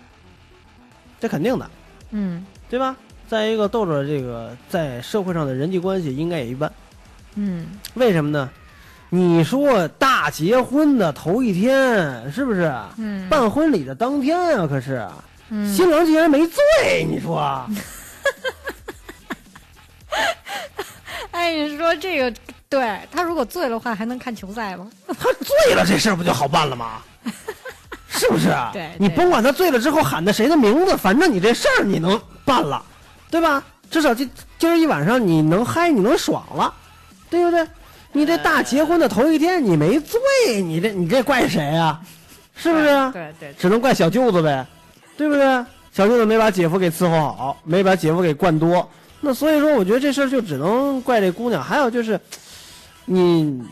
这肯定的，嗯。对吧？再一个，豆豆这个在社会上的人际关系应该也一般，嗯。为什么呢？你说大结婚的头一天是不是？嗯，办婚礼的当天啊，可是嗯新郎竟然没醉，你说？哎，你说这个，对他如果醉了话，还能看球赛吗？他醉了，这事儿不就好办了吗？是不是？对你甭管他醉了之后喊的谁的名字，反正你这事儿你能办了，对吧？至少今今儿一晚上你能嗨，你能爽了，对不对？你这大结婚的头一天你没醉，你这你这怪谁啊、是不是？对对，只能怪小舅子呗，对不对？小舅子没把姐夫给伺候好，没把姐夫给灌多，那所以说，我觉得这事儿就只能怪这姑娘。还有就是，你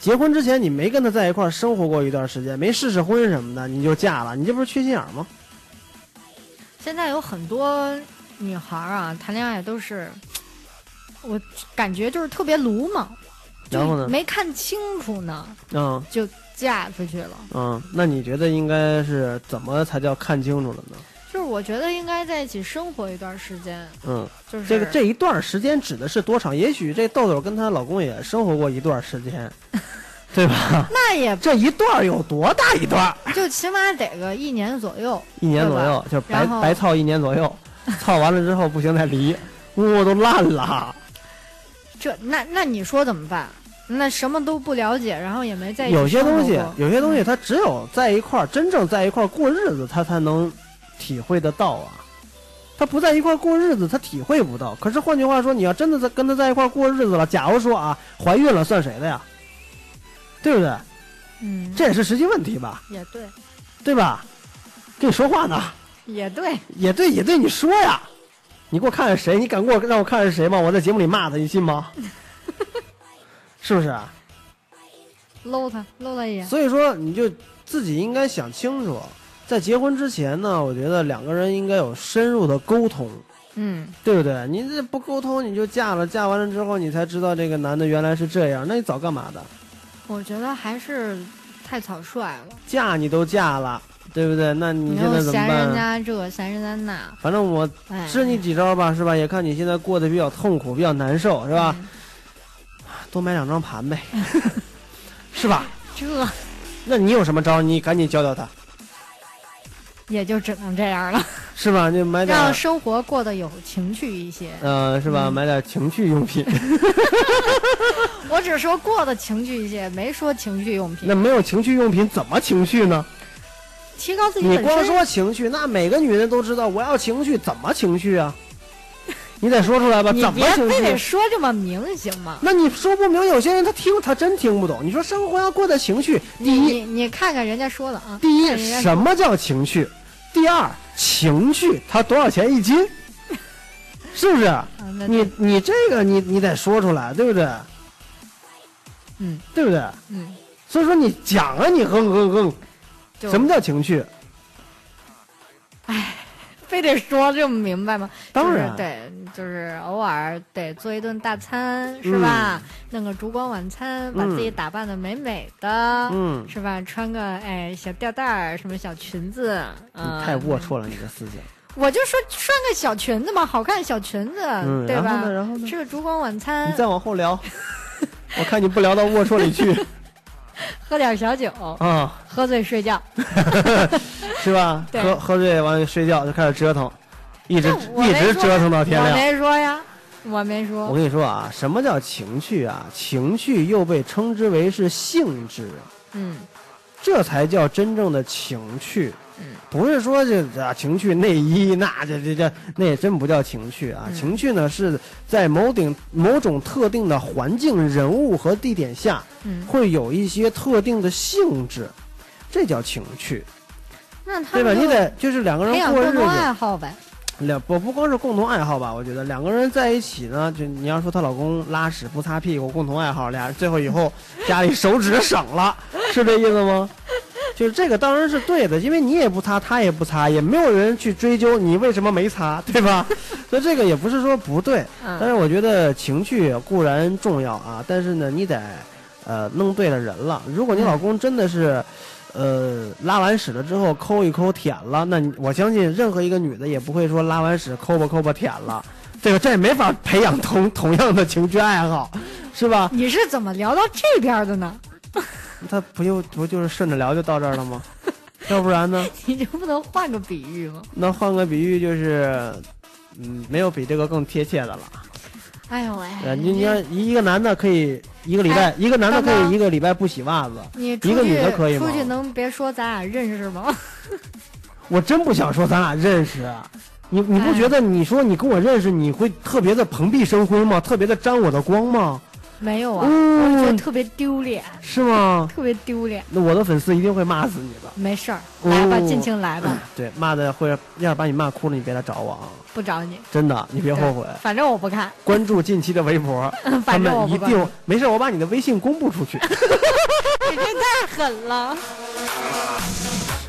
结婚之前你没跟他在一块儿生活过一段时间，没试试婚什么的，你就嫁了，你这不是缺心眼吗？现在有很多女孩啊，谈恋爱都是，我感觉就是特别鲁莽，然后呢没看清楚呢，嗯就嫁出去了。嗯，那你觉得应该是怎么才叫看清楚了呢？就是我觉得应该在一起生活一段时间，嗯，就是这个这一段时间指的是多长？也许这豆豆跟她老公也生活过一段时间，对吧？那也这一段有多大一段？就起码得个一年左右，一年左右，就是白白操一年左右，操完了之后不行再离，我都烂了。这那那你说怎么办？那什么都不了解，然后也没在有些东西有些东西，他只有在一块儿，真正在一块儿过日子，他才能体会得到啊。他不在一块儿过日子，他体会不到。可是换句话说，你要真的在跟他在一块儿过日子了，假如说啊，怀孕了算谁的呀？对不对？嗯，这也是实际问题吧？也对，对吧？跟你说话呢，也对，也对，也对，你说呀，你给我看看谁？你敢给我让我看看是谁吗？我在节目里骂他，你信吗？是不是啊？搂他搂他一眼，所以说，你就自己应该想清楚，在结婚之前呢，我觉得两个人应该有深入的沟通，嗯，对不对？你这不沟通，你就嫁了，嫁完了之后，你才知道这个男的原来是这样，那你早干嘛的？我觉得还是太草率了。嫁你都嫁了，对不对？那你你现在怎么办嫌人办？家这，嫌人家那，反正我哎，支你几招吧，是吧？也看你现在过得比较痛苦，比较难受，是吧？嗯多买两张盘呗，是吧？这那你有什么招？你赶紧教教他。也就只能这样了。是吧？就买点让生活过得有情趣一些。呃，是吧？买点情趣用品。我只说过得情趣一些，没说情趣用品。那没有情趣用品怎么情趣呢？提高自己你光。说情趣，那每个女人都知道我要情趣，怎么情趣啊？你得说出来吧，怎么非得？说这么明行吗？那你说不明，有些人他听他真听不懂。你说生活要过得情趣，第你一，你你看看人家说的啊，第一什么叫情趣？第二，情趣它多少钱一斤？是不是？啊你你这个你你得说出来，对不对？嗯对不对？嗯，所以说你讲啊，你哼哼哼，什么叫情趣？非得说这么明白吗？当然就是对，就是偶尔得做一顿大餐，是吧？嗯弄个烛光晚餐，把自己打扮的美美的，嗯是吧？穿个哎小吊带儿，什么小裙子，太龌龊了，你的思想。我就说穿个小裙子嘛，好看小裙子，嗯对吧？然后呢然后呢吃个烛光晚餐你，再往后聊，我看你不聊到龌龊里去 喝点小酒，啊，喝醉睡觉。是吧？喝喝醉完睡觉就开始折腾，一直一直折腾到天亮我。没说呀，我没说。我跟你说啊，什么叫情趣啊？情趣又被称之为是性质，嗯这才叫真正的情趣。嗯，不是说这啊情趣内衣，那这这这那也真不叫情趣啊。嗯情趣呢是在某顶某种特定的环境、人物和地点下，嗯，会有一些特定的性质，这叫情趣，对吧？那他对吧你得就是两个人过日子，好呗。两不不光是共同爱好吧？我觉得两个人在一起呢，就你要说她老公拉屎不擦屁股，共同爱好，俩人最后以后 家里手指省了，是这意思吗？就是这个当然是对的，因为你也不擦，他也不擦，也没有人去追究你为什么没擦，对吧？所以这个也不是说不对，但嗯是我觉得情趣固然重要啊，但是呢，你得呃弄对了人了。如果你老公真的是。呃，拉完屎了之后抠一抠舔了，那我相信任何一个女的也不会说拉完屎抠吧抠吧舔了，这个这也没法培养同 同样的情趣爱好，是吧？你是怎么聊到这边的呢？他不就不就是顺着聊就到这儿了吗？要不然呢？你就不能换个比喻吗？那换个比喻就是，嗯，没有比这个更贴切的了。哎呦喂，呃，你你看一个男的可以一个礼拜，哎一个男的可以一个礼拜不洗袜子，一个女的可以吗出去能别说咱俩认识吗？我真不想说咱俩认识啊。你你不哎觉得你说你跟我认识，你会特别的蓬荜生辉吗？特别的沾我的光吗？没有啊，嗯我觉得特别丢脸，是吗？特别丢脸。那我的粉丝一定会骂死你的。没事儿，来吧，哦尽情来吧，对，骂的会要是把你骂哭了，你别来找我啊！不找你，真的，你别后悔。反正我不看。关注近期的微博，他们一定没事。我把你的微信公布出去，你这太狠了。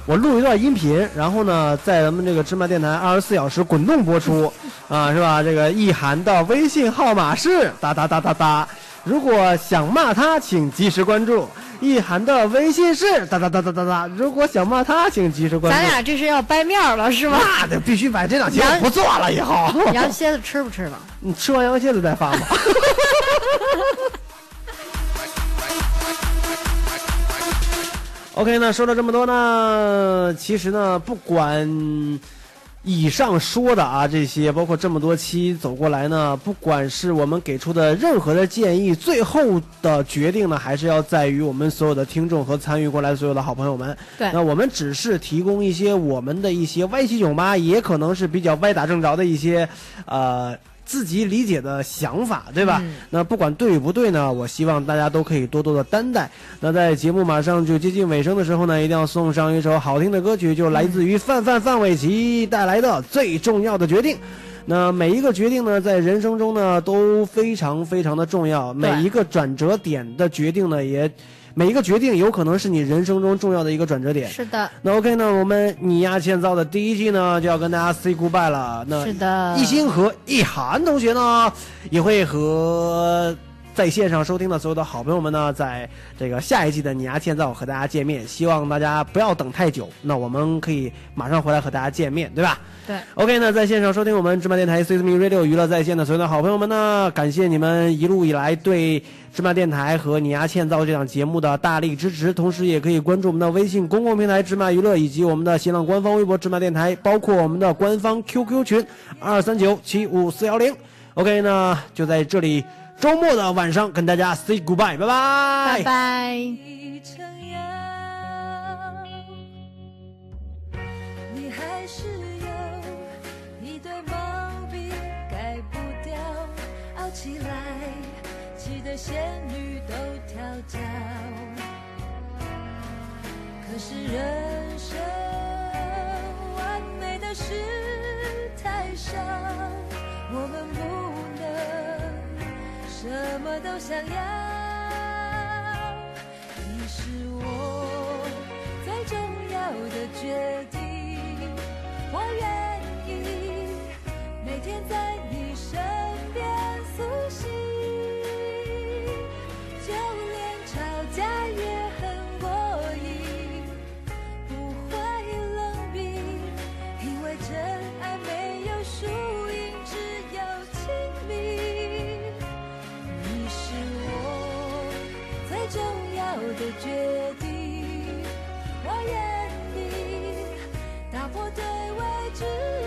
我录一段音频，然后呢，在咱们这个芝麻电台二十四小时滚动播出，啊，是吧？这个意涵的微信号码是哒哒哒哒哒。如果想骂他，请及时关注。意涵的微信是哒哒哒哒哒哒。如果想骂他，请及时关注。咱俩这是要掰面儿了是吗？那得必须把这两 期我不做了以后。羊蝎子吃不吃了？你吃完羊蝎子再发吧。OK，那说了这么多呢，其实呢，不管以上说的啊，这些包括这么多期走过来呢，不管是我们给出的任何的建议，最后的决定呢，还是要在于我们所有的听众和参与过来的所有的好朋友们。对那我们只是提供一些我们的一些歪七扭八，也可能是比较歪打正着的一些，呃。自己理解的想法，对吧？嗯那不管对与不对呢，我希望大家都可以多多的担待。那在节目马上就接近尾声的时候呢，一定要送上一首好听的歌曲，就来自于范范范玮琪带来的《最重要的决定》。那每一个决定呢，在人生中呢都非常非常的重要，每一个转折点的决定呢，也每一个决定有可能是你人生中重要的一个转折点。是的，那 OK 呢，我们你丫欠造的第一季呢就要跟大家 say goodbye 了。那是的一心和一涵同学呢也会和在线上收听的所有的好朋友们呢，在这个下一季的你牙欠造和大家见面，希望大家不要等太久，那我们可以马上回来和大家见面，对吧？对，OK 那，在线上收听我们芝麻电台 C S M Radio 娱乐在线的所有的好朋友们呢，感谢你们一路以来对芝麻电台和你牙欠造这档节目的大力支持，同时也可以关注我们的微信公共平台芝麻娱乐以及我们的新浪官方微博芝麻电台，包括我们的官方 QQ 群二三九七五四幺零。OK 那，就在这里周末的晚上跟大家 say goodbye，拜拜，拜拜。你还是有一堆毛病改不掉，傲起来，气得仙女都跳脚。可是人生完美的事太少，我们不能什么都想要。未